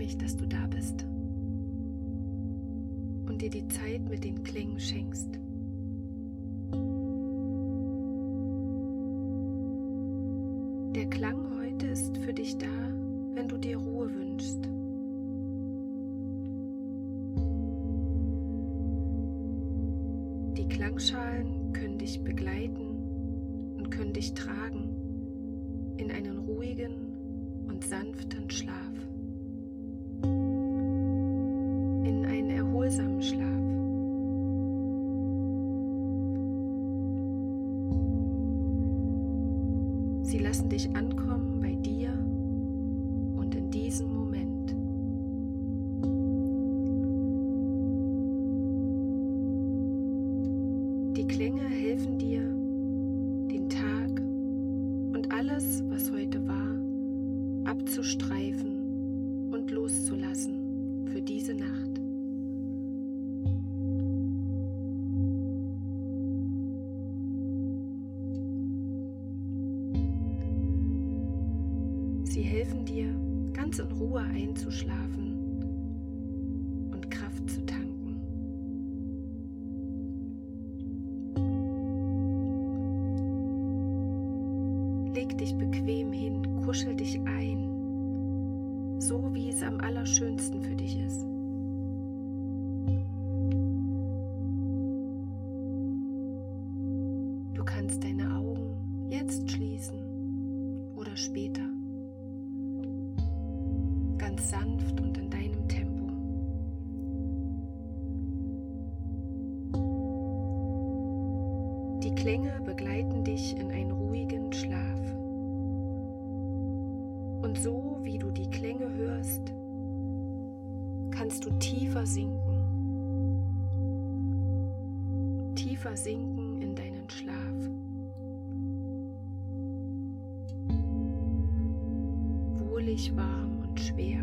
mich, dass du da bist und dir die Zeit mit den Klängen schenkst. Der Klang heute ist für dich da, wenn du dir Ruhe wünschst. Die Klangschalen können dich begleiten und können dich tragen in einen ruhigen und sanften Schlaf. Sie helfen dir, ganz in Ruhe einzuschlafen und Kraft zu tanken. Leg dich bequem hin, kuschel dich ein, so wie es am allerschönsten für dich ist. Du kannst deine Augen jetzt schließen oder später Klänge begleiten dich in einen ruhigen Schlaf. Und so wie du die Klänge hörst, kannst du tiefer sinken. Tiefer sinken in deinen Schlaf. Wohlig warm und schwer.